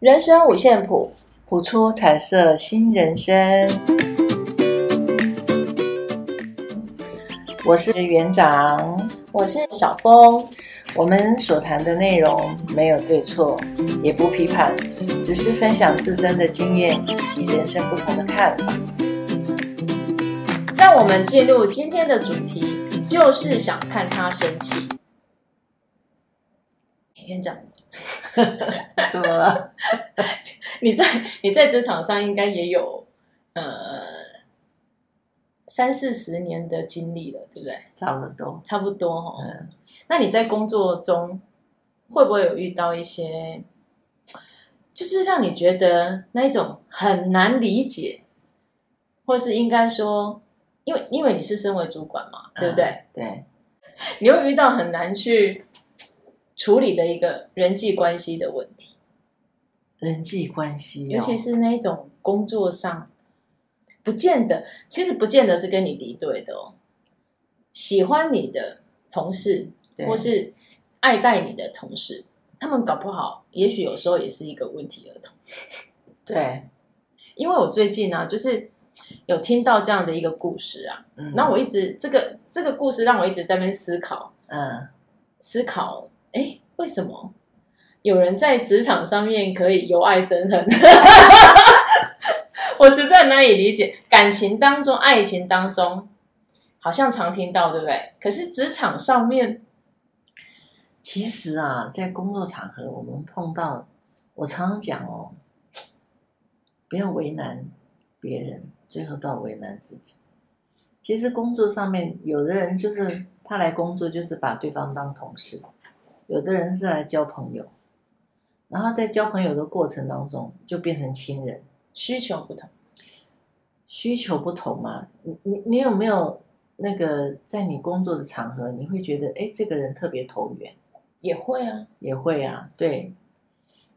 人生五线谱，谱出彩色新人生。我是园长，我是小峰。我们所谈的内容没有对错，也不批判，只是分享自身的经验以及人生不同的看法。让我们进入今天的主题，就是想看他生气。园长，怎么了？你在你在职场上应该也有呃三四十年的经历了，对不对？差不多，差不多哈、哦。嗯。那你在工作中会不会有遇到一些，就是让你觉得那一种很难理解，或是应该说，因为因为你是身为主管嘛，对不对？嗯、对。你会遇到很难去处理的一个人际关系的问题。人际关系、哦，尤其是那一种工作上，不见得，其实不见得是跟你敌对的哦，喜欢你的同事。或是爱戴你的同事，他们搞不好，也许有时候也是一个问题儿童。对，因为我最近呢、啊，就是有听到这样的一个故事啊，嗯，然后我一直这个这个故事让我一直在那边思考，嗯，思考，哎，为什么有人在职场上面可以由爱生恨？我实在难以理解，感情当中、爱情当中，好像常听到，对不对？可是职场上面。其实啊，在工作场合，我们碰到，我常常讲哦，不要为难别人，最后都要为难自己。其实工作上面，有的人就是他来工作，就是把对方当同事；有的人是来交朋友，然后在交朋友的过程当中，就变成亲人。需求不同，需求不同嘛？你你你有没有那个在你工作的场合，你会觉得，哎，这个人特别投缘？也会啊，也会啊，对，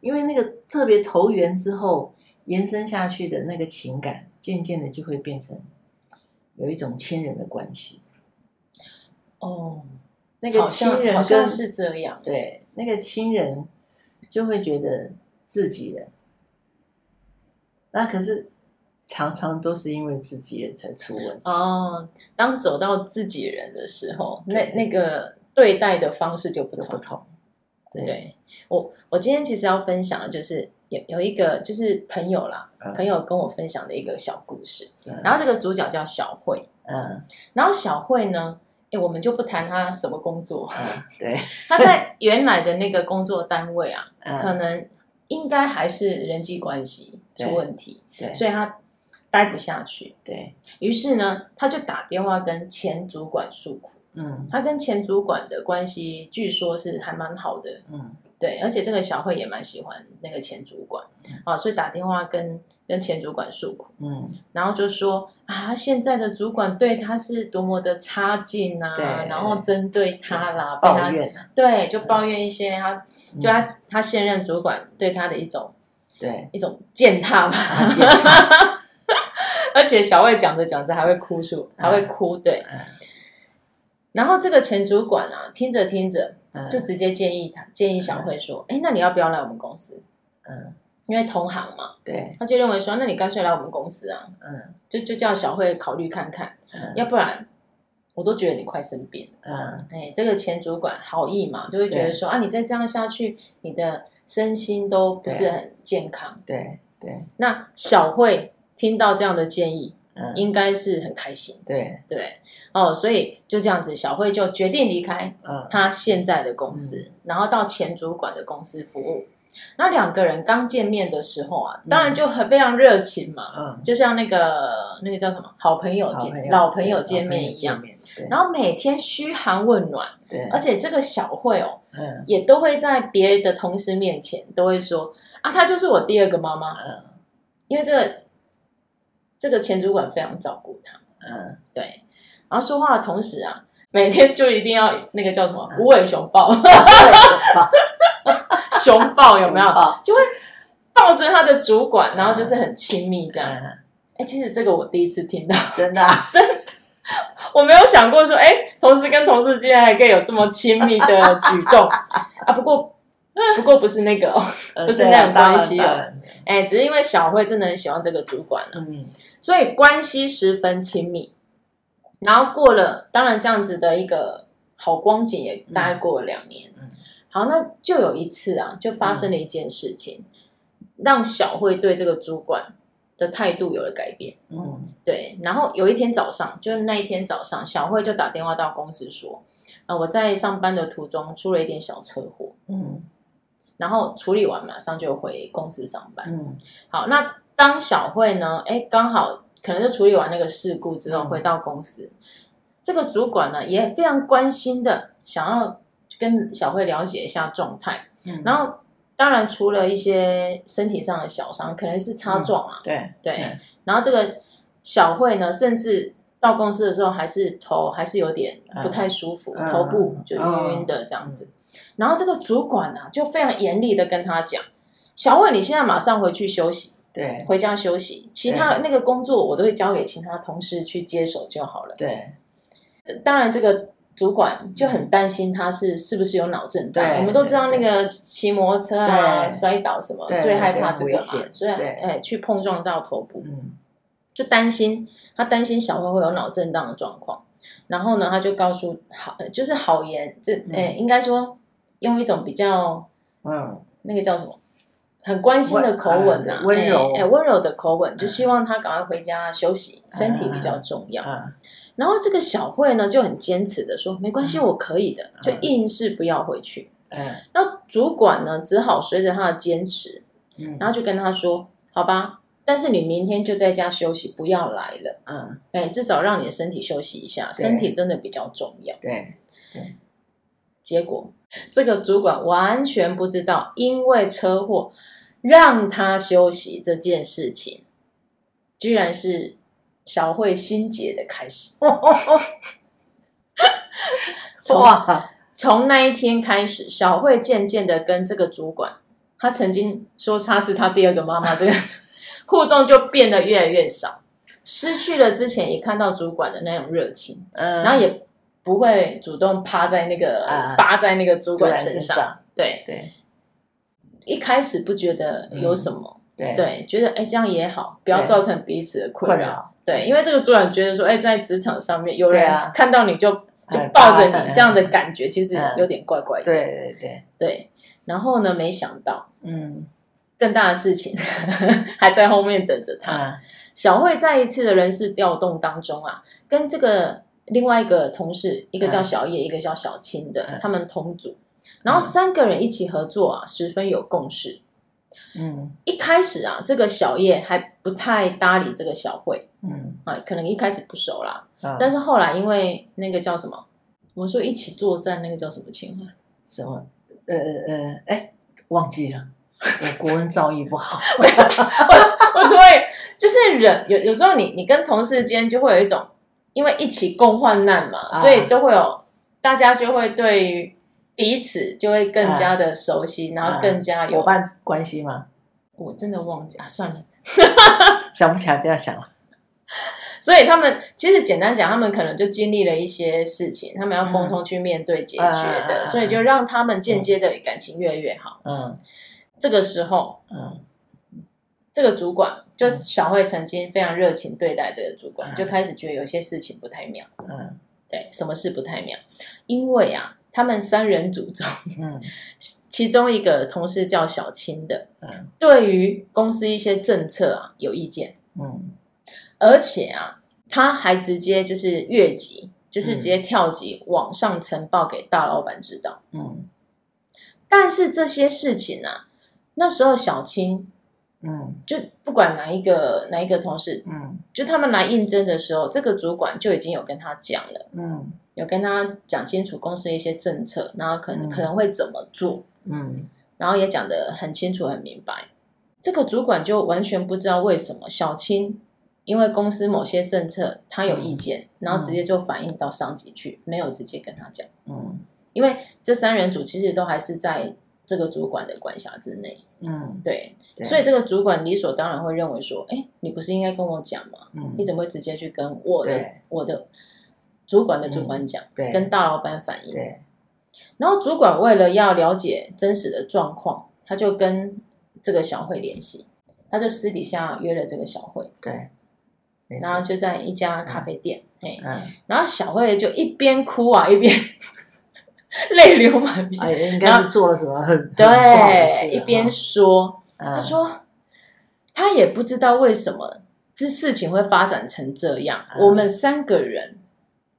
因为那个特别投缘之后，延伸下去的那个情感，渐渐的就会变成有一种亲人的关系。哦，那个亲人好像是这样，对，那个亲人就会觉得自己人，那可是常常都是因为自己人才出问题。哦，当走到自己人的时候，那那个。对待的方式就不同，不同。对，对我，我今天其实要分享的就是有有一个就是朋友啦，嗯，朋友跟我分享的一个小故事。嗯，然后这个主角叫小慧，嗯，然后小慧呢，哎，我们就不谈他什么工作，嗯，对，他在原来的那个工作单位啊，嗯，可能应该还是人际关系出问题，对，对，所以他待不下去，对，于是呢，他就打电话跟前主管诉苦。嗯，他跟前主管的关系据说是还蛮好的，嗯，对，而且这个小慧也蛮喜欢那个前主管，啊，所以打电话跟跟前主管诉苦，嗯，然后就说啊，现在的主管对他是多么的差劲啊，然后针对他啦，抱怨，对，就抱怨一些他，就他他现任主管对他的一种，对，一种践踏吧，而且小慧讲着讲着还会哭出，还会哭，对。然后这个前主管啊，听着听着，就直接建议他，建议小慧说：“哎，那你要不要来我们公司？嗯，因为同行嘛，对，他就认为说，那你干脆来我们公司啊，嗯，就就叫小慧考虑看看，嗯，要不然我都觉得你快生病了，嗯，哎，这个前主管好意嘛，就会觉得说啊，你再这样下去，你的身心都不是很健康，对对。那小慧听到这样的建议。”嗯、应该是很开心，对。对。哦，所以就这样子，小慧就决定离开他现在的公司，嗯、然后到前主管的公司服务。那两个人刚见面的时候啊，当然就很非常热情嘛，嗯，就像那个那个叫什么好朋友见朋友老朋友见面一样，然后每天嘘寒问暖，对，而且这个小慧哦，嗯，也都会在别人的同事面前都会说啊，她就是我第二个妈妈，嗯，因为这个。这个前主管非常照顾他，嗯，对。然后说话的同时啊，每天就一定要那个叫什么“ 无尾熊抱”，熊抱。有没有？就会抱着他的主管，然后就是很亲密这样。哎，其实这个我第一次听到，真的，真的，我没有想过说，哎，同事跟同事之间还可以有这么亲密的举动。啊。不过不过不是那个哦，不是那种关系哦。哎，只是因为小慧真的很喜欢这个主管了，嗯，所以关系十分亲密。然后过了，当然这样子的一个好光景也大概过了两年。嗯，好，那就有一次啊，就发生了一件事情，让小慧对这个主管的态度有了改变。嗯，对。然后有一天早上，就是那一天早上，小慧就打电话到公司说：“啊，我在上班的途中出了一点小车祸。”嗯。然后处理完，马上就回公司上班。嗯，好，那当小慧呢？哎，刚好可能就处理完那个事故之后，回到公司，嗯、这个主管呢也非常关心的想要跟小慧了解一下状态。嗯，然后当然除了一些身体上的小伤，可能是擦撞啊。对、嗯、对。对然后这个小慧呢，甚至到公司的时候，还是头还是有点不太舒服，嗯、头部就晕晕的这样子。嗯然后这个主管呢、啊，就非常严厉的跟他讲：“小慧，你现在马上回去休息，对，回家休息。其他那个工作我都会交给其他同事去接手就好了。”对。当然，这个主管就很担心他是是不是有脑震荡。我们都知道那个骑摩托车啊摔倒什么，最害怕这个嘛，所以哎去碰撞到头部，嗯，就担心他担心小慧会有脑震荡的状况。然后呢，他就告诉好，就是好言，这哎应该说。用一种比较，嗯，那个叫什么，很关心的口吻呐，温柔，哎，温柔的口吻，就希望他赶快回家休息，身体比较重要。然后这个小慧呢就很坚持的说，没关系，我可以的，就硬是不要回去。嗯，那主管呢只好随着他的坚持，然后就跟他说，好吧，但是你明天就在家休息，不要来了。嗯，哎，至少让你的身体休息一下，身体真的比较重要。对，对。结果，这个主管完全不知道，因为车祸让他休息这件事情，居然是小慧心结的开始。从从那一天开始，小慧渐渐的跟这个主管，她曾经说他是她第二个妈妈，这个 互动就变得越来越少，失去了之前一看到主管的那种热情，嗯，然后也。不会主动趴在那个扒在那个主管身上，对对。一开始不觉得有什么，对。对，觉得哎这样也好，不要造成彼此的困扰，对，因为这个主管觉得说，哎，在职场上面有人看到你就就抱着你这样的感觉，其实有点怪怪的，对对对对。然后呢，没想到，嗯，更大的事情 还在后面等着他。小慧在一次的人事调动当中啊，跟这个。另外一个同事，一个叫小叶，嗯、一个叫小青的，嗯、他们同组，然后三个人一起合作啊，十分有共识。嗯，一开始啊，这个小叶还不太搭理这个小慧，嗯，啊，可能一开始不熟啦，啊、但是后来因为那个叫什么，我们说一起作战，那个叫什么情况？什么？呃呃，哎，忘记了，我国文造诣不好。我我对，就是人有有时候你你跟同事间就会有一种。因为一起共患难嘛，啊、所以都会有大家就会对于彼此就会更加的熟悉，啊、然后更加有伙伴关系吗？我真的忘记啊，算了，想不起来，不要想了。所以他们其实简单讲，他们可能就经历了一些事情，他们要共同去面对解决的，嗯、所以就让他们间接的感情越来越好。嗯，这个时候，嗯。这个主管就小慧曾经非常热情对待这个主管，嗯、就开始觉得有些事情不太妙。嗯，对，什么事不太妙？因为啊，他们三人组中，嗯，其中一个同事叫小青的，嗯，对于公司一些政策啊有意见，嗯，而且啊，他还直接就是越级，就是直接跳级往上呈报给大老板知道。嗯，但是这些事情啊，那时候小青。嗯，就不管哪一个哪一个同事，嗯，就他们来应征的时候，这个主管就已经有跟他讲了，嗯，有跟他讲清楚公司的一些政策，然后可能、嗯、可能会怎么做，嗯，然后也讲得很清楚很明白。这个主管就完全不知道为什么小青因为公司某些政策他有意见，嗯、然后直接就反映到上级去，没有直接跟他讲，嗯，因为这三人组其实都还是在。这个主管的管辖之内，嗯，对，对，所以这个主管理所当然会认为说，哎，你不是应该跟我讲吗？嗯，你怎么会直接去跟我的我的主管的主管讲，嗯、跟大老板反映？对，然后主管为了要了解真实的状况，他就跟这个小慧联系，他就私底下约了这个小慧。对。然后就在一家咖啡店，哎、嗯，然后小慧就一边哭啊，一边 泪流满面。哎，应该是做了什么很对，很一边说，嗯、他说他也不知道为什么这事情会发展成这样。嗯、我们三个人，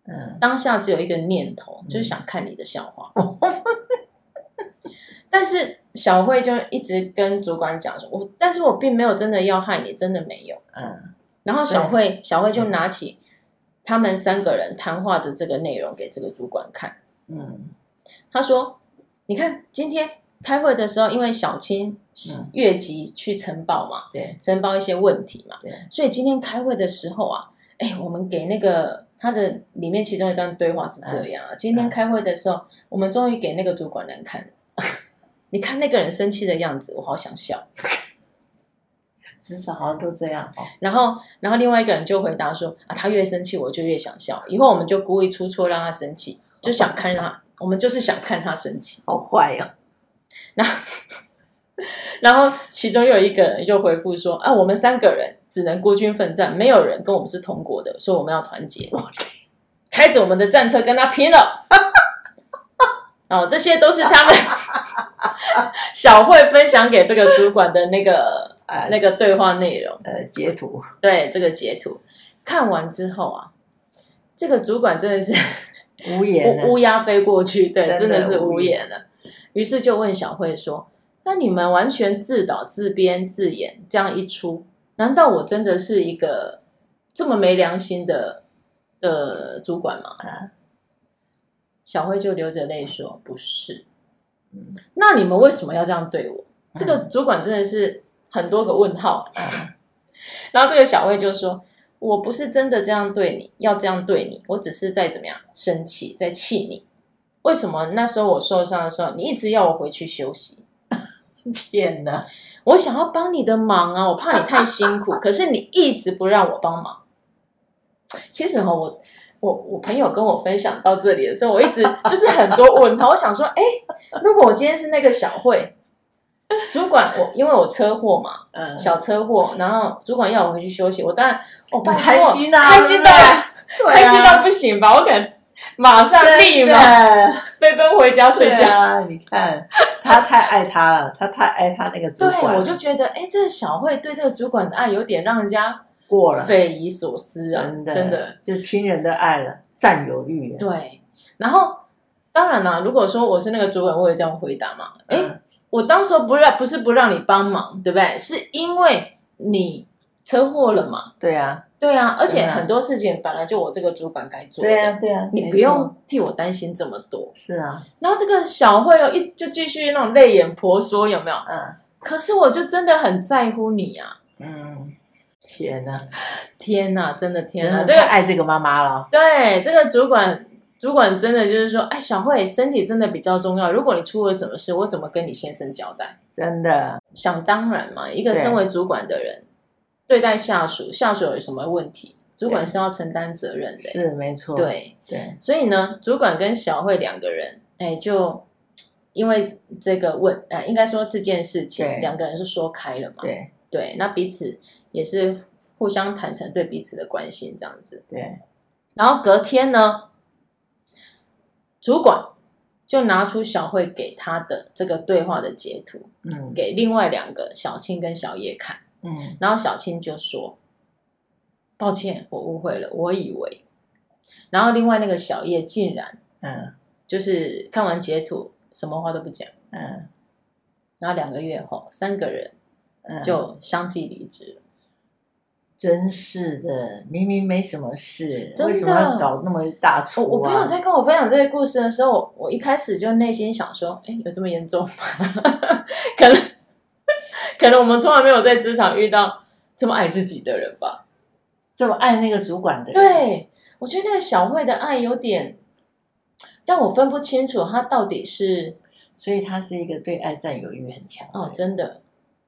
嗯，当下只有一个念头，嗯、就是想看你的笑话。嗯、但是小慧就一直跟主管讲说，我，但是我并没有真的要害你，真的没有，嗯。然后小慧，小慧就拿起他们三个人谈话的这个内容给这个主管看。嗯，他说：“你看，今天开会的时候，因为小青越级去呈报嘛，对，呈报一些问题嘛，对，所以今天开会的时候啊，哎，我们给那个他的里面其中一段对话是这样啊，今天开会的时候，我们终于给那个主管人看了，你看那个人生气的样子，我好想笑。”至少好像都这样，然后，然后另外一个人就回答说：“啊，他越生气，我就越想笑。以后我们就故意出错让他生气，就想看他，我们就是想看他生气，好坏哦。”然后，然后其中又有一个人就回复说：“啊，我们三个人只能孤军奋战，没有人跟我们是同国的，所以我们要团结，开着我们的战车跟他拼了。”哦，这些都是他们 小慧分享给这个主管的那个。呃，那个对话内容，呃，截图，对，这个截图看完之后啊，这个主管真的是无言，乌鸦飞过去，对，真的是无言了。于是就问小慧说：“那你们完全自导自编自演这样一出，难道我真的是一个这么没良心的的主管吗？”啊，小慧就流着泪说：“不是。”嗯，那你们为什么要这样对我？这个主管真的是。很多个问号，然后这个小慧就说：“我不是真的这样对你，要这样对你，我只是在怎么样生气，在气你。为什么那时候我受伤的时候，你一直要我回去休息？天哪！我想要帮你的忙啊，我怕你太辛苦，可是你一直不让我帮忙。其实哈，我我我朋友跟我分享到这里的时候，我一直就是很多问号。我想说，哎，如果我今天是那个小慧。” 主管，我因为我车祸嘛，嗯，小车祸，然后主管要我回去休息，我当然，我开心啊，开心的，开心到不行吧？我敢马上立马飞奔回家睡觉。啊你看，他太爱他了，他太爱他那个主管。对，我就觉得，哎，这个小慧对这个主管的爱有点让人家过了，匪夷所思啊，真的，真的，就亲人的爱了，占有欲。对，然后当然了，如果说我是那个主管，我会这样回答嘛？哎。我当时不让，不是不让你帮忙，对不对？是因为你车祸了嘛？对啊，对啊，而且很多事情本来就我这个主管该做的，对啊，对啊，你不用替我担心这么多。是啊，然后这个小慧哦，一就继续那种泪眼婆娑，有没有？嗯。可是我就真的很在乎你啊。嗯。天哪，天哪，真的天哪，这个爱这个妈妈了。对，这个主管。主管真的就是说，哎，小慧，身体真的比较重要。如果你出了什么事，我怎么跟你先生交代？真的，想当然嘛。一个身为主管的人，对，对待下属，下属有什么问题，主管是要承担责任的。是没错。对对，所以呢，主管跟小慧两个人，哎，就因为这个问，哎，应该说这件事情，两个人是说开了嘛。对对，那彼此也是互相坦诚对彼此的关心，这样子。对，然后隔天呢？主管就拿出小慧给他的这个对话的截图，嗯，给另外两个小青跟小叶看，嗯，然后小青就说：“抱歉，我误会了，我以为。”然后另外那个小叶竟然，嗯，就是看完截图，什么话都不讲，嗯，然后两个月后，三个人就相继离职了。真是的，明明没什么事，为什么要搞那么大出、啊？我我朋友在跟我分享这个故事的时候，我，我一开始就内心想说：哎，有这么严重吗？可能，可能我们从来没有在职场遇到这么爱自己的人吧？这么爱那个主管的人？对，我觉得那个小慧的爱有点让我分不清楚，他到底是……所以他是一个对爱占有欲很强哦，真的，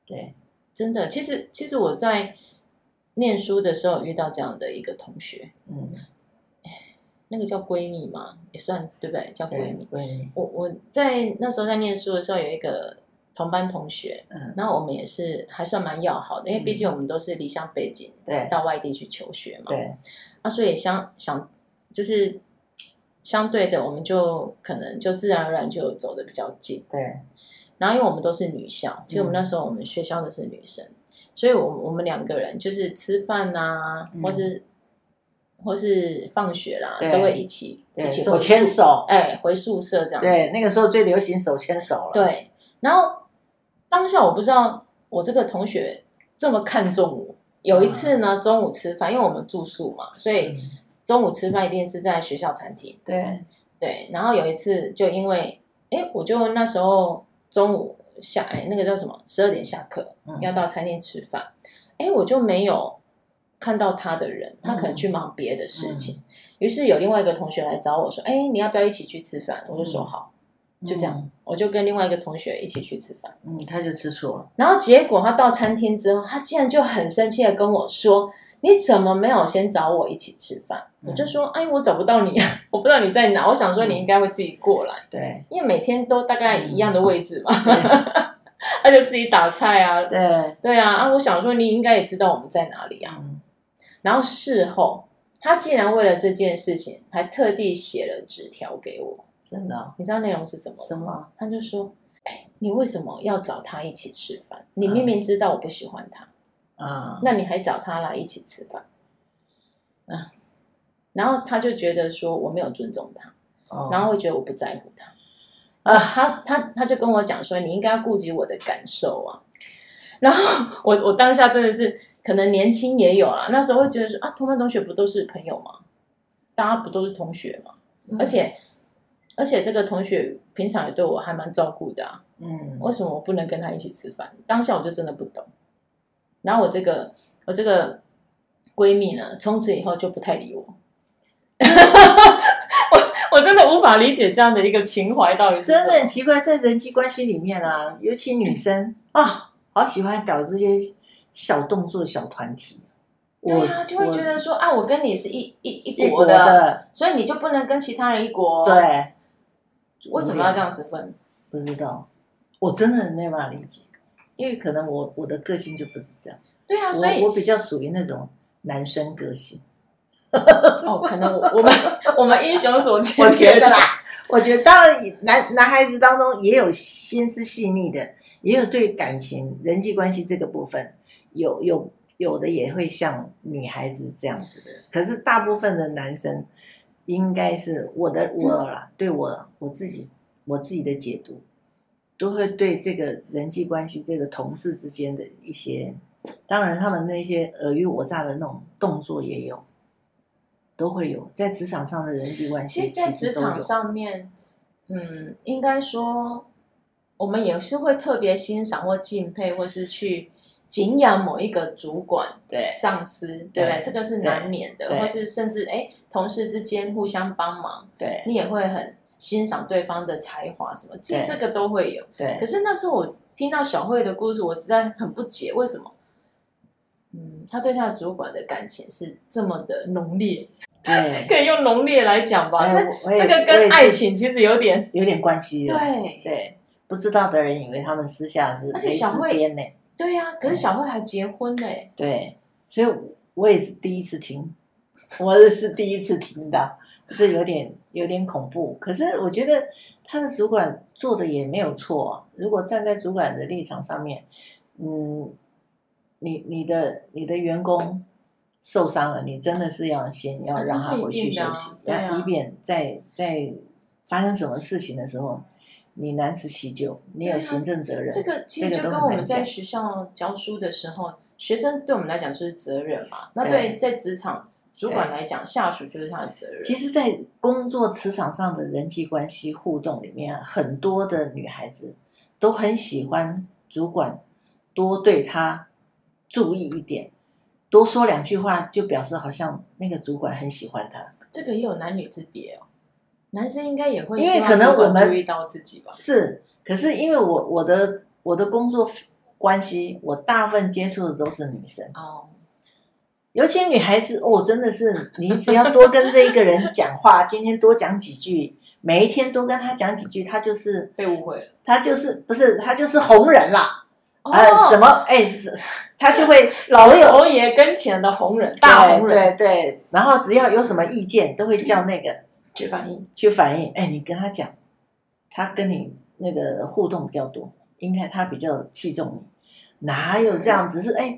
对，真的。其实，其实我在。念书的时候遇到这样的一个同学，嗯，那个叫闺蜜嘛，也算对不对？叫闺蜜。闺蜜。我我在那时候在念书的时候，有一个同班同学，嗯，然后我们也是还算蛮要好的，因为毕竟我们都是离乡背景，对，到外地去求学嘛，对。啊，所以相想就是相对的，我们就可能就自然而然就走的比较近，对。然后因为我们都是女校，其实我们那时候我们学校的是女生，所以我我们两个人就是吃饭啊，或是。或是放学啦，都会一起一起手牵手，哎，回宿舍这样子。对，那个时候最流行手牵手了。对，然后当下我不知道我这个同学这么看重我。有一次呢，中午吃饭，因为我们住宿嘛，所以中午吃饭一定是在学校餐厅。对对，然后有一次就因为，哎，我就那时候中午下，哎，那个叫什么？十二点下课，要到餐厅吃饭，哎，我就没有。看到他的人，他可能去忙别的事情，嗯、于是有另外一个同学来找我说：“哎、欸，你要不要一起去吃饭？”我就说：“好。嗯”就这样，我就跟另外一个同学一起去吃饭。嗯，他就吃醋了。然后结果他到餐厅之后，他竟然就很生气的跟我说：“你怎么没有先找我一起吃饭？”嗯、我就说：“哎，我找不到你啊，我不知道你在哪。我想说你应该会自己过来。嗯”对，因为每天都大概一样的位置嘛。嗯他就自己打菜啊。对对啊啊！我想说你应该也知道我们在哪里啊。嗯然后事后，他竟然为了这件事情，还特地写了纸条给我。真的？你知道内容是什么？什么？他就说：“哎，你为什么要找他一起吃饭？你明明知道我不喜欢他啊，那你还找他来一起吃饭？”啊，然后他就觉得说我没有尊重他，然后会觉得我不在乎他。啊，他他他就跟我讲说：“你应该要顾及我的感受啊。”然后我我当下真的是。可能年轻也有啊，那时候会觉得说啊，同班同学不都是朋友吗？大家不都是同学吗？嗯、而且而且这个同学平常也对我还蛮照顾的啊。嗯，为什么我不能跟他一起吃饭？当下我就真的不懂。然后我这个我这个闺蜜呢，从此以后就不太理我。我我真的无法理解这样的一个情怀到底是。真的很奇怪，在人际关系里面啊，尤其女生啊，好喜欢搞这些。小动作、小团体，对啊，就会觉得说啊，我跟你是一一一国的，国的，所以你就不能跟其他人一国。对，为什么要这样子分？不知道，我真的没有办法理解，因为可能我我的个性就不是这样。对啊，所以我，我比较属于那种男生个性。哦，可能我我们我们英雄所 见，我觉得啦，我觉得当然男男孩子当中也有心思细腻的，也有对感情、人际关系这个部分。有有有的也会像女孩子这样子的，可是大部分的男生应该是我的我啦，对我我自己我自己的解读，都会对这个人际关系，这个同事之间的一些，当然他们那些尔虞我诈的那种动作也有，都会有在职场上的人际关系。其实，在职场上面，嗯，应该说我们也是会特别欣赏或敬佩，或是去。敬仰某一个主管、对上司，对不对？这个是难免的，或是甚至哎，同事之间互相帮忙，对，你也会很欣赏对方的才华什么，其实这个都会有。对，可是那时候我听到小慧的故事，我实在很不解，为什么？嗯，他对他的主管的感情是这么的浓烈，对，可以用浓烈来讲吧？这这个跟爱情其实有点有点关系。对对，不知道的人以为他们私下是，而且小慧呢。对呀、啊，可是小慧还结婚嘞、嗯。对，所以我也是第一次听，我也是第一次听到，这有点有点恐怖。可是我觉得他的主管做的也没有错、啊。如果站在主管的立场上面，嗯，你你的你的员工受伤了，你真的是要先要让他回去休息，以、啊、以便在在发生什么事情的时候。你难辞其咎，你有行政责任。这个其实就跟我们在学校教书的时候，学生对我们来讲就是责任嘛。那对在职场主管来讲，下属就是他的责任。其实，在工作职场上的人际关系互动里面，很多的女孩子都很喜欢主管多对她注意一点，多说两句话，就表示好像那个主管很喜欢她。这个也有男女之别哦。男生应该也会，因为可能我们注意到自己吧。是，可是因为我我的我的工作关系，我大部分接触的都是女生。哦，尤其女孩子哦，真的是你只要多跟这一个人讲话，今天多讲几句，每一天多跟他讲几句，他就是被误会了，他就是不是他就是红人啦。哦、呃，什么？哎，是，他就会 老有侯爷跟前的红人，大红人，对对。然后只要有什么意见，都会叫那个去反映，去反映。哎，你跟他讲，他跟你那个互动比较多，应该他比较器重你。哪有这样只？是哎，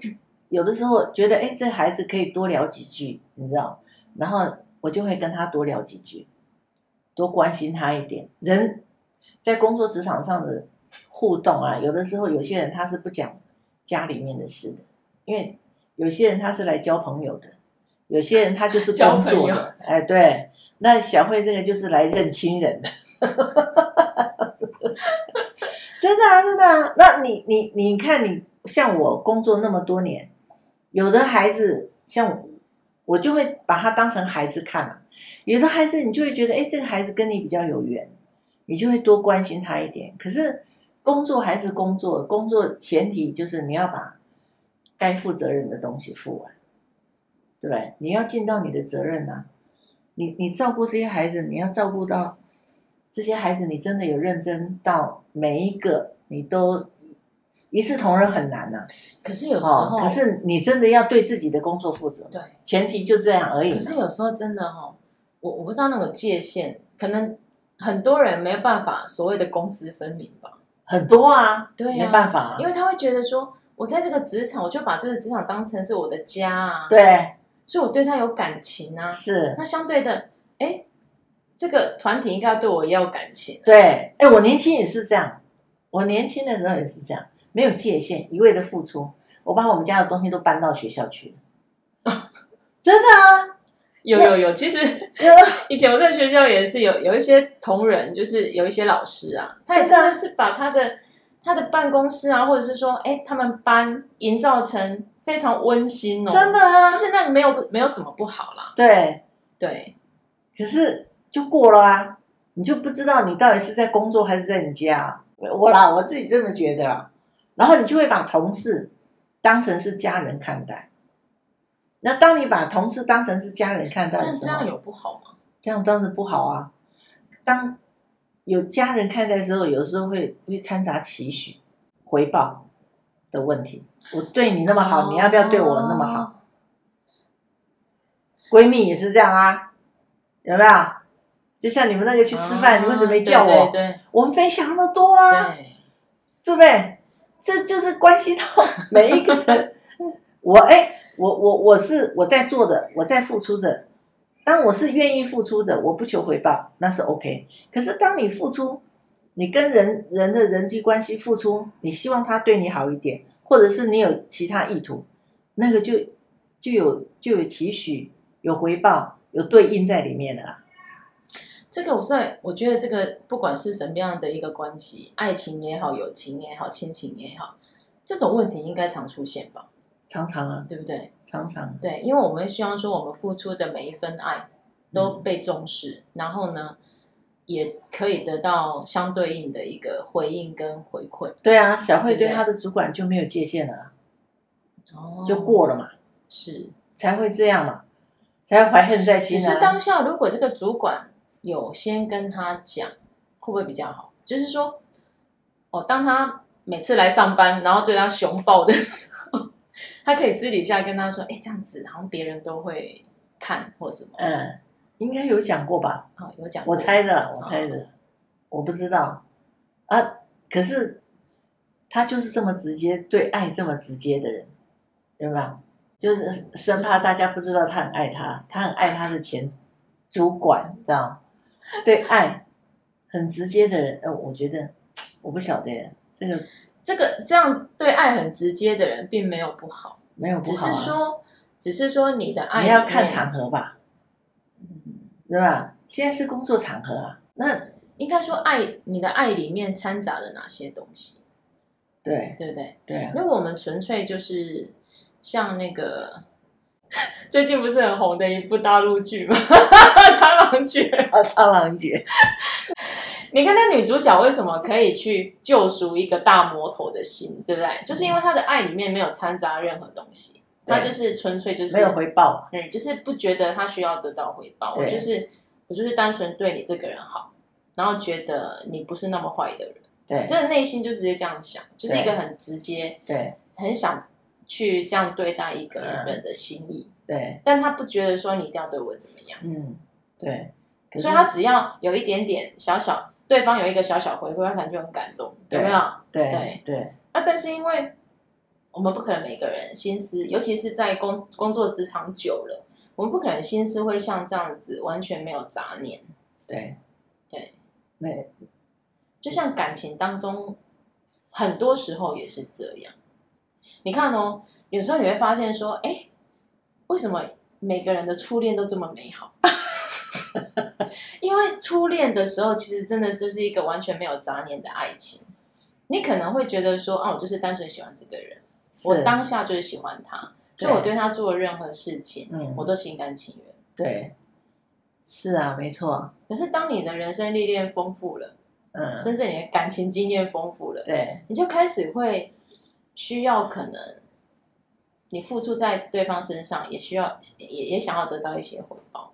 有的时候觉得哎，这孩子可以多聊几句，你知道？然后我就会跟他多聊几句，多关心他一点。人在工作职场上的。互动啊，有的时候有些人他是不讲家里面的事的，因为有些人他是来交朋友的，有些人他就是工作的，哎，对，那小慧这个就是来认亲人的，真的啊，真的啊，那你你你看你像我工作那么多年，有的孩子像我，我就会把他当成孩子看了，有的孩子你就会觉得，哎，这个孩子跟你比较有缘，你就会多关心他一点，可是。工作还是工作，工作前提就是你要把该负责任的东西负完，对不对？你要尽到你的责任呐、你你照顾这些孩子，你要照顾到这些孩子，你真的有认真到每一个，你都一视同仁很难呐、啊。可是有时候、哦，可是你真的要对自己的工作负责。对，前提就这样而已。可是有时候真的哈、哦，我我不知道那个界限，可能很多人没有办法所谓的公私分明吧。很多啊，对啊，没办法啊，因为他会觉得说，我在这个职场，我就把这个职场当成是我的家啊，对，所以我对他有感情啊，是。那相对的，哎，这个团体应该要对我也有感情啊。对，哎，我年轻也是这样，我年轻的时候也是这样，没有界限，一味的付出，我把我们家的东西都搬到学校去了，真的啊。有有有，其实 以前我在学校也是有有一些同仁，就是有一些老师啊，他也真的是把他的他的办公室啊，或者是说，哎，他们班营造成非常温馨哦，真的啊，其实那没有没有什么不好啦，对。对，可是就过了啊，你就不知道你到底是在工作还是在你家。啊，我啦，我自己这么觉得啦，然后你就会把同事当成是家人看待。那当你把同事当成是家人看待的时候，这样有不好吗？这样当然不好啊。当有家人看待的时候，有时候会会掺杂期许、回报的问题。我对你那么好，哦、你要不要对我那么好？闺蜜也是这样啊，有没有？就像你们那个去吃饭，哦、你为什么没叫我？对对对，我们没想那么多啊，对，对不对？这就是关系到每一个人。我哎。我我我是我在做的，我在付出的。当我是愿意付出的，我不求回报，那是 OK。可是当你付出，你跟人人的人际关系付出，你希望他对你好一点，或者是你有其他意图，那个就就有就有期许，有回报，有对应在里面了。这个我在我觉得这个不管是什么样的一个关系，爱情也好，友情也好，亲情也好，这种问题应该常出现吧。常常啊，对不对？常常对，因为我们希望说，我们付出的每一份爱都被重视，嗯、然后呢，也可以得到相对应的一个回应跟回馈。对啊，小慧对他的主管就没有界限了，哦，就过了嘛，是才会这样嘛，才会怀恨在心。其实当下如果这个主管有先跟他讲，会不会比较好？就是说，哦，当他每次来上班，然后对他熊抱的时候。他可以私底下跟他说：“哎，这样子好像别人都会看或什么。”嗯，应该有讲过吧？好、哦，有讲过。我猜的，我猜的，哦、我不知道啊。可是他就是这么直接，对爱这么直接的人，对吧？就是生怕大家不知道他很爱他，他很爱他的前主管，知道？对爱很直接的人，呃，我觉得 我不晓得这个。这个这样对爱很直接的人，并没有不好，没有不好、啊，只是说，只是说你的爱，你要看场合吧，嗯，对吧？现在是工作场合啊，那应该说爱你的爱里面掺杂了哪些东西？对，对不对？对、啊。如果我们纯粹就是像那个 最近不是很红的一部大陆剧吗？《苍狼诀》啊，《苍狼诀》。你看那女主角为什么可以去救赎一个大魔头的心，对不对？就是因为她的爱里面没有掺杂任何东西。她就是纯粹就是没有回报，嗯，就是不觉得她需要得到回报。我就是我就是单纯对你这个人好，然后觉得你不是那么坏的人。对，真的内心就直接这样想，就是一个很直接，对，很想去这样对待一个人的心意。对，但他不觉得说你一定要对我怎么样。嗯，对。所以他只要有一点点小小，对方有一个小小回馈，他可能就很感动，有没有？对对对。啊，但是因为我们不可能每个人心思，尤其是在工工作职场久了，我们不可能心思会像这样子完全没有杂念。对对对，对就像感情当中，很多时候也是这样。你看哦，有时候你会发现说，哎，为什么每个人的初恋都这么美好？因为初恋的时候，其实真的就是一个完全没有杂念的爱情。你可能会觉得说，啊，我就是单纯喜欢这个人，我当下就是喜欢他，所以我对他做任何事情，嗯，我都心甘情愿。对，是啊，没错。可是当你的人生历练丰富了，嗯，甚至你的感情经验丰富了，对，你就开始会需要可能你付出在对方身上，也需要也也想要得到一些回报。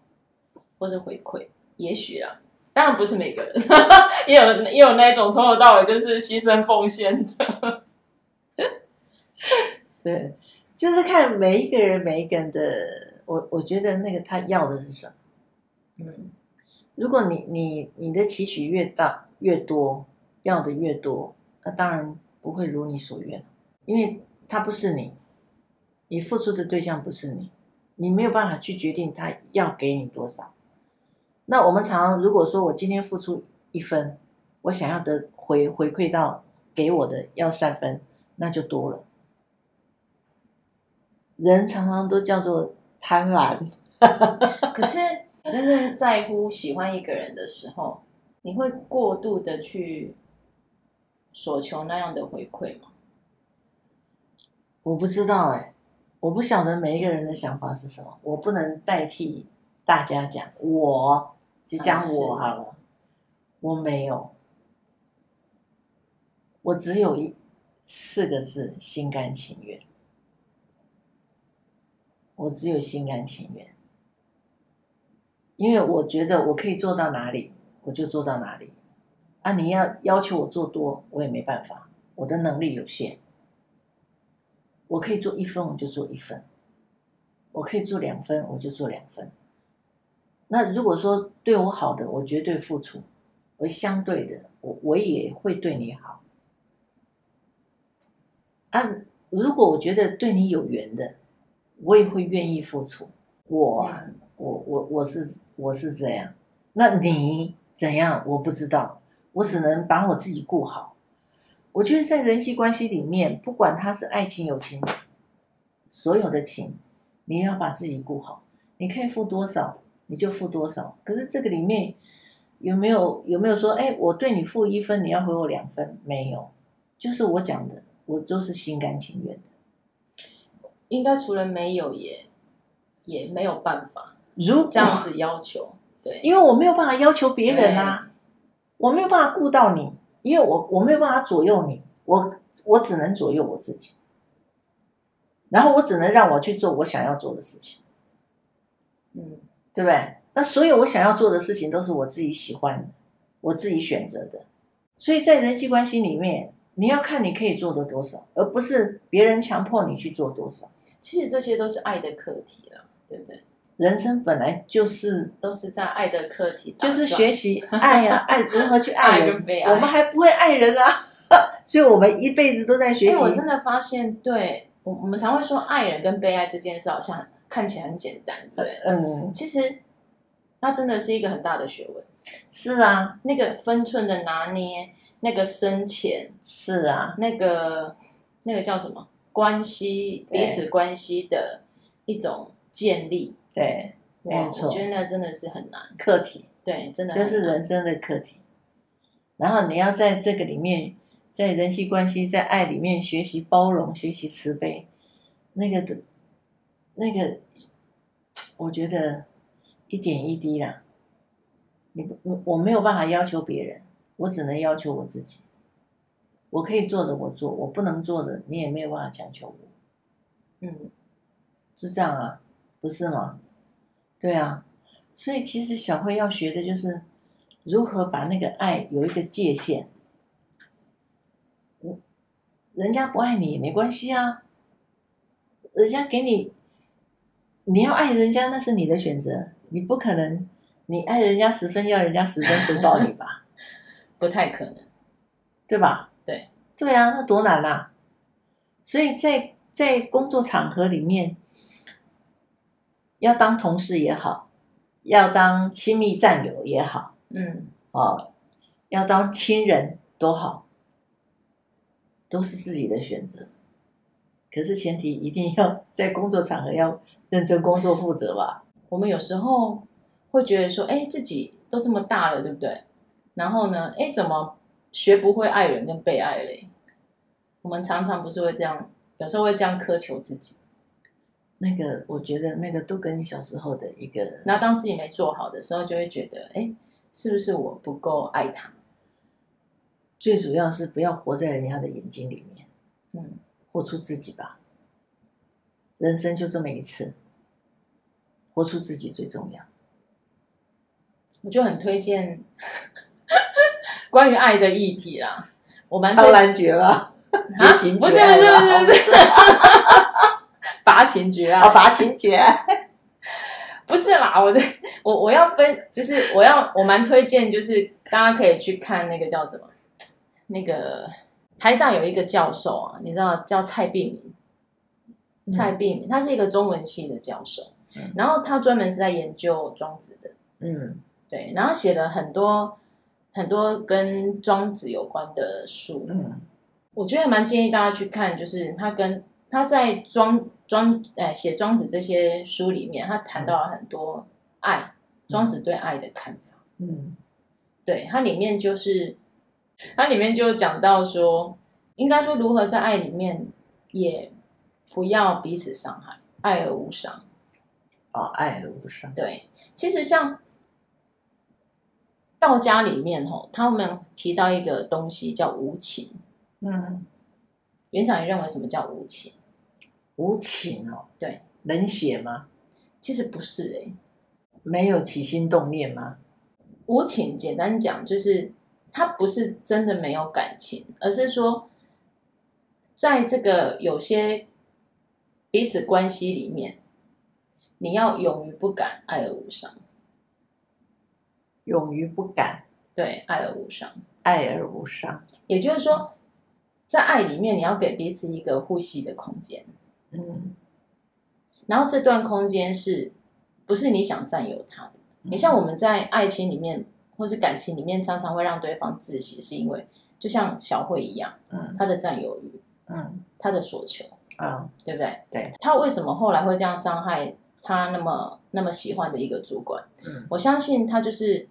或是回馈，也许啦，当然不是每个人，也有也有那种从头到尾就是牺牲奉献的。对，就是看每一个人每一个人的，我我觉得那个他要的是什么。嗯，如果你你你的期许越大越多，要的越多，那当然不会如你所愿，因为他不是你，你付出的对象不是你，你没有办法去决定他要给你多少。那我们常常如果说我今天付出一分，我想要的回回馈到给我的要三分，那就多了。人常常都叫做贪婪，可是真正在乎喜欢一个人的时候，你会过度的去索求那样的回馈吗？我不知道哎，我不晓得每一个人的想法是什么，我不能代替大家讲我。就讲我好了，我没有，我只有一四个字：心甘情愿。我只有心甘情愿，因为我觉得我可以做到哪里，我就做到哪里。啊，你要要求我做多，我也没办法，我的能力有限。我可以做一分，我就做一分；我可以做两分，我就做两分。那如果说对我好的，我绝对付出；而相对的，我我也会对你好。啊，如果我觉得对你有缘的，我也会愿意付出。我我我我是我是这样，那你怎样？我不知道，我只能把我自己顾好。我觉得在人际关系里面，不管他是爱情、友情，所有的情，你要把自己顾好。你可以付多少？你就付多少？可是这个里面有没有有没有说，哎，我对你付一分，你要回我两分？没有，就是我讲的，我都是心甘情愿的。应该除了没有也也没有办法，如这样子要求，对，因为我没有办法要求别人啊，我没有办法顾到你，因为我我没有办法左右你，我我只能左右我自己，然后我只能让我去做我想要做的事情，嗯。对不对？那所有我想要做的事情都是我自己喜欢的，我自己选择的。所以在人际关系里面，你要看你可以做的多少，而不是别人强迫你去做多少。其实这些都是爱的课题了，对不对？人生本来就是都是在爱的课题，就是学习 爱呀、啊，爱如何去爱人。爱爱。我们还不会爱人啊，所以我们一辈子都在学习。我真的发现，对我我们常会说爱人跟被爱这件事，好像。看起来很简单，对，嗯，其实它真的是一个很大的学问。是啊，那个分寸的拿捏，那个深浅，是啊，那个那个叫什么？关系，彼此关系的一种建立，对，没错，我觉得那真的是很难课题，对，真的就是人生的课题。然后你要在这个里面，在人际关系，在爱里面学习包容，学习慈悲，那个的。那个，我觉得一点一滴啦。你不，我没有办法要求别人，我只能要求我自己。我可以做的我做，我不能做的你也没有办法强求我。嗯，是这样啊，不是吗？对啊，所以其实小慧要学的就是如何把那个爱有一个界限。人家不爱你也没关系啊，人家给你，你要爱人家那是你的选择，你不可能你爱人家十分要人家十分回报你吧？不太可能，对吧？对，对啊，那多难啊！所以在在工作场合里面，要当同事也好，要当亲密战友也好，嗯，哦，要当亲人都好。都是自己的选择，可是前提一定要在工作场合要认真工作负责吧。我们有时候会觉得说，哎，自己都这么大了，对不对？然后呢，哎，怎么学不会爱人跟被爱嘞？我们常常不是会这样，有时候会这样苛求自己。那个，我觉得那个都跟你小时候的一个，那当自己没做好的时候，就会觉得，哎，是不是我不够爱他？最主要是不要活在人家的眼睛里面，嗯，活出自己吧。人生就这么一次，活出自己最重要。我就很推荐 关于爱的议题啦。我蛮超男绝吧？绝情绝不是不是不是不是，拔情绝啊！拔 情绝，不是啦。我的我我要分，就是我要我蛮推荐，就是大家可以去看那个叫什么。那个台大有一个教授啊，你知道叫蔡碧明，蔡碧明，他是一个中文系的教授，嗯、然后他专门是在研究庄子的，嗯，对，然后写了很多很多跟庄子有关的书，嗯，我觉得蛮建议大家去看，就是他跟他在庄庄哎写庄子这些书里面，他谈到了很多爱，庄子对爱的看法，嗯，对，它里面就是。它里面就讲到说，应该说如何在爱里面也不要彼此伤害，爱而无伤。哦，爱而无伤。对，其实像道家里面吼，他们提到一个东西叫无情。嗯，园长，你认为什么叫无情？无情哦，对，冷血吗？其实不是诶、欸，没有起心动念吗？无情，简单讲就是。他不是真的没有感情，而是说，在这个有些彼此关系里面，你要勇于不敢，爱而无伤。勇于不敢，对，爱而无伤，爱而无伤。也就是说，在爱里面，你要给彼此一个呼吸的空间。嗯，然后这段空间是不是你想占有他的？你像我们在爱情里面。或是感情里面常常会让对方窒息，是因为就像小慧一样，嗯，他的占有欲，嗯，他的所求，嗯，对不对？对，他为什么后来会这样伤害他那么那么喜欢的一个主管？嗯，我相信他就是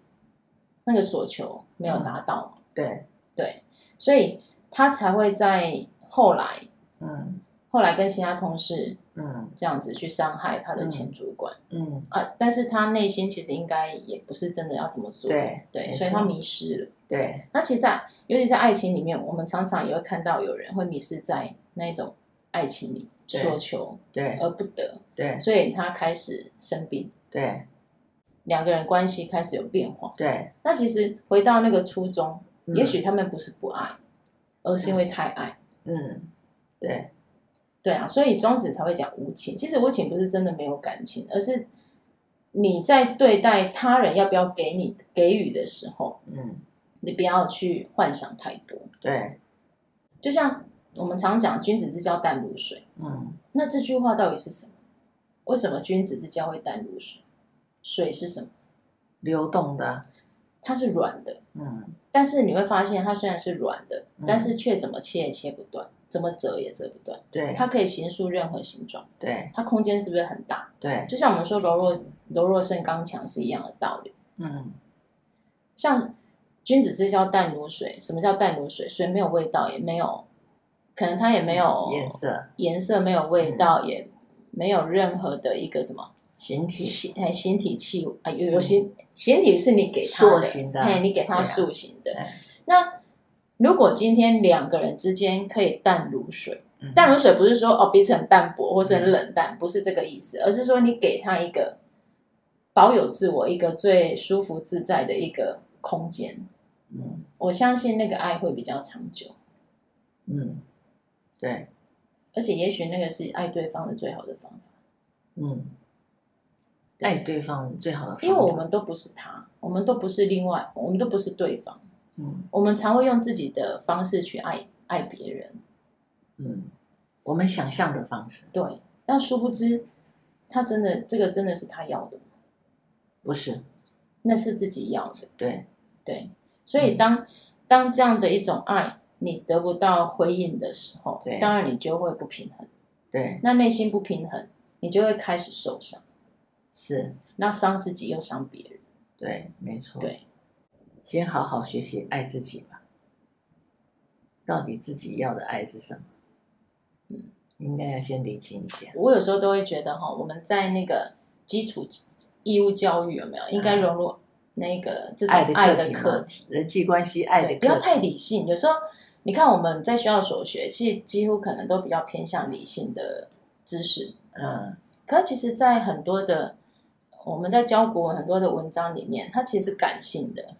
那个所求没有达到对对，所以他才会在后来，嗯。后来跟其他同事，嗯，这样子去伤害他的前主管，嗯，嗯啊，但是他内心其实应该也不是真的要这么做，对对，所以他迷失了，对。那其实在，在尤其在爱情里面，我们常常也会看到有人会迷失在那种爱情里，所求对。而不得，对，所以他开始生病，对，两个人关系开始有变化，对。那其实回到那个初衷，嗯，也许他们不是不爱，而是因为太爱，嗯，对。对啊，所以庄子才会讲无情。其实无情不是真的没有感情，而是你在对待他人要不要给你给予的时候，嗯，你不要去幻想太多。对，就像我们常讲“君子之交淡如水”，嗯，那这句话到底是什么？为什么君子之交会淡如水？水是什么？流动的，它是软的，嗯，但是你会发现，它虽然是软的，嗯，但是却怎么切也切不断。怎么折也折不断，对，它可以形塑任何形状，对，它空间是不是很大？对，就像我们说柔弱柔弱胜刚强是一样的道理。嗯，像君子之交淡如水，什么叫淡如水？水没有味道，也没有，可能它也没有颜色，颜色没有味道，嗯，也没有任何的一个什么形体，形哎形体器啊有有形形体是你给它的，哎你给它塑形的，那。如果今天两个人之间可以淡如水，淡如水不是说哦彼此很淡薄或是很冷淡，不是这个意思，而是说你给他一个保有自我、一个最舒服自在的一个空间。嗯，我相信那个爱会比较长久。嗯，对，而且也许那个是爱对方的最好的方法。嗯，爱对方最好的方法，因为我们都不是他，我们都不是另外，我们都不是对方。嗯，我们常会用自己的方式去爱爱别人。嗯，我们想象的方式。对，但殊不知，他真的这个真的是他要的吗？不是，那是自己要的。对对，所以当、嗯、当这样的一种爱你得不到回应的时候，对，当然你就会不平衡。对，那内心不平衡，你就会开始受伤。是，那伤自己又伤别人。对，没错。对。先好好学习爱自己吧。到底自己要的爱是什么？嗯，应该要先理清一下。我有时候都会觉得哈，我们在那个基础义务教育有没有应该融入那个这种爱的课题、人际关系爱的不要太理性。有时候你看我们在学校所学，其实几乎可能都比较偏向理性的知识。嗯，可是其实，在很多的我们在教国文很多的文章里面，它其实是感性的。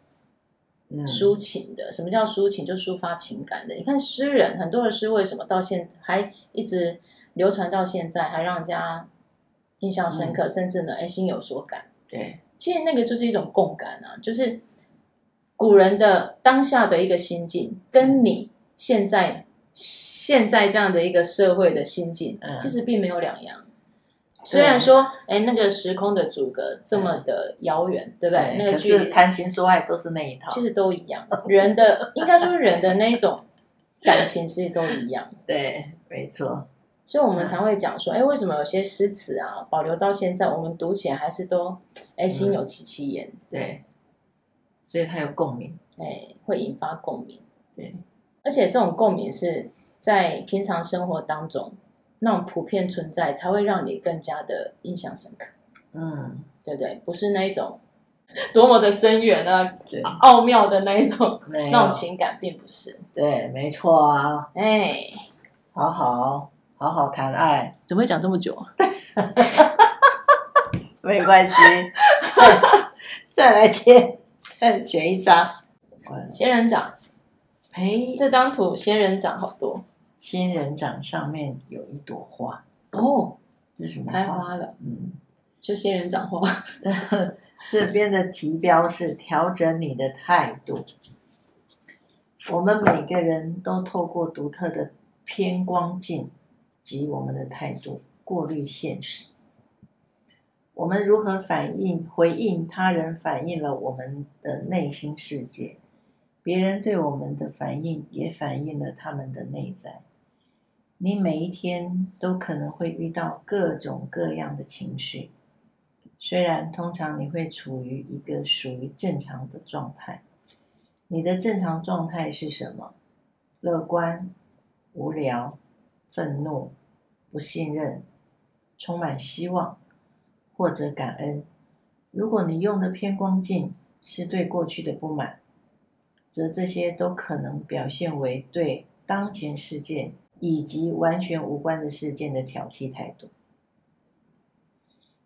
抒情的，什么叫抒情？就抒发情感的。你看诗人，很多的诗为什么到现在还一直流传到现在，还让人家印象深刻，嗯、甚至呢，哎，心有所感。对，其实那个就是一种共感啊，就是古人的当下的一个心境，跟你现在现在这样的一个社会的心境，嗯、其实并没有两样。虽然说，哎，那个时空的阻隔这么的遥远，对不对？那个距离，谈情说爱都是那一套，其实都一样。人的 应该说人的那一种感情，其实都一样。对，没错。所以我们常会讲说，哎，为什么有些诗词啊，保留到现在，我们读起来还是都，哎，心有戚戚焉。对，所以它有共鸣，哎，会引发共鸣。对，而且这种共鸣是在平常生活当中。那种普遍存在，才会让你更加的印象深刻。嗯，对不对？不是那一种 多么的深远啊，对奥妙的那一种，那种情感，并不是。对，没错啊。哎，好好好好谈爱，怎么会讲这么久啊？没关系，再来接，再选一张。仙人掌，哎，这张图仙人掌好多。仙人掌上面有一朵花哦，这是什么花？开花了，嗯，就仙人掌花。这边的题标是调整你的态度。我们每个人都透过独特的偏光镜及我们的态度过滤现实。我们如何反应、回应他人，反映了我们的内心世界。别人对我们的反应，也反映了他们的内在。你每一天都可能会遇到各种各样的情绪，虽然通常你会处于一个属于正常的状态。你的正常状态是什么？乐观、无聊、愤怒、不信任、充满希望，或者感恩。如果你用的偏光镜是对过去的不满，则这些都可能表现为对当前事件。以及完全无关的事件的挑剔态度，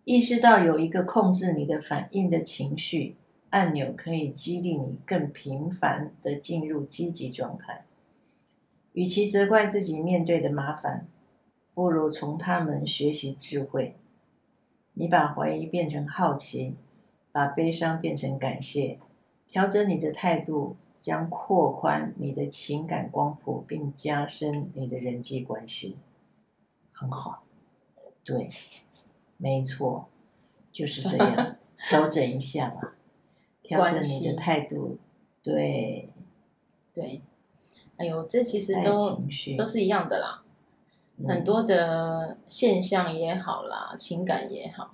意识到有一个控制你的反应的情绪按钮，可以激励你更频繁地进入积极状态。与其责怪自己面对的麻烦，不如从他们学习智慧。你把怀疑变成好奇，把悲伤变成感谢，调整你的态度。将扩宽你的情感光谱，并加深你的人际关系，很好。对，没错，就是这样。调整一下吧，调整你的态度。对，对。哎呦，这其实都都是一样的啦。很多的现象也好啦，情感也好，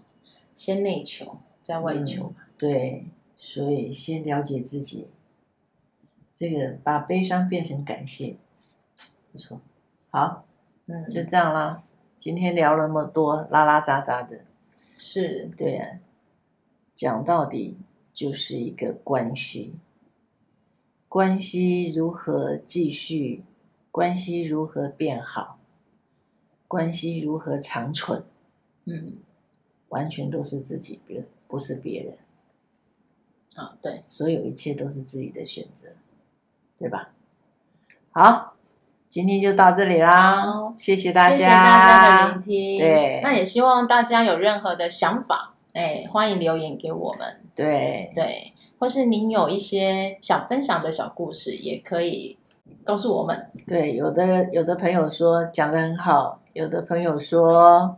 先内求，再外求。嗯，对，所以先了解自己。这个把悲伤变成感谢，不错，好，嗯，就这样啦。今天聊了那么多，拉拉杂杂的，是对啊，讲到底就是一个关系，关系如何继续，关系如何变好，关系如何长存，嗯，完全都是自己，别不是别人。啊，对，所有一切都是自己的选择，对吧？好，今天就到这里啦，谢谢大家，谢谢大家的聆听。对，那也希望大家有任何的想法，哎，欢迎留言给我们。对对，或是您有一些想分享的小故事，也可以告诉我们。对，有的有的朋友说讲的很好，有的朋友说，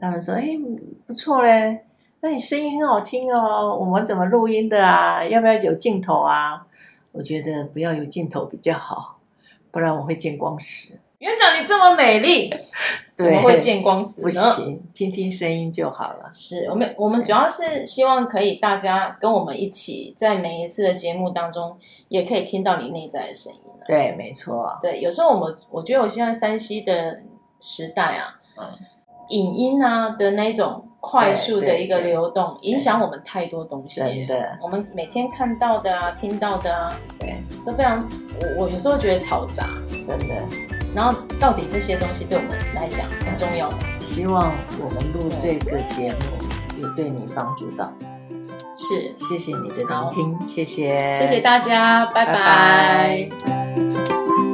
他们说，哎，不错嘞。那你声音很好听哦，我们怎么录音的啊？要不要有镜头啊？我觉得不要有镜头比较好，不然我会见光死。园长，你这么美丽，怎么会见光死呢？不行，听听声音就好了。是我们，我们主要是希望可以大家跟我们一起，在每一次的节目当中，也可以听到你内在的声音。对，没错。对，有时候我们，我觉得我现在山西的时代啊，嗯，影音啊的那种。快速的一个流动，影响我们太多东西。真的，我们每天看到的啊，听到的啊，对，都非常。我我有时候觉得嘈杂，真的。然后，到底这些东西对我们来讲很重要吗？希望我们录这个节目有对你帮助到。是，谢谢你的聆听，谢谢，谢谢大家，拜拜。拜拜。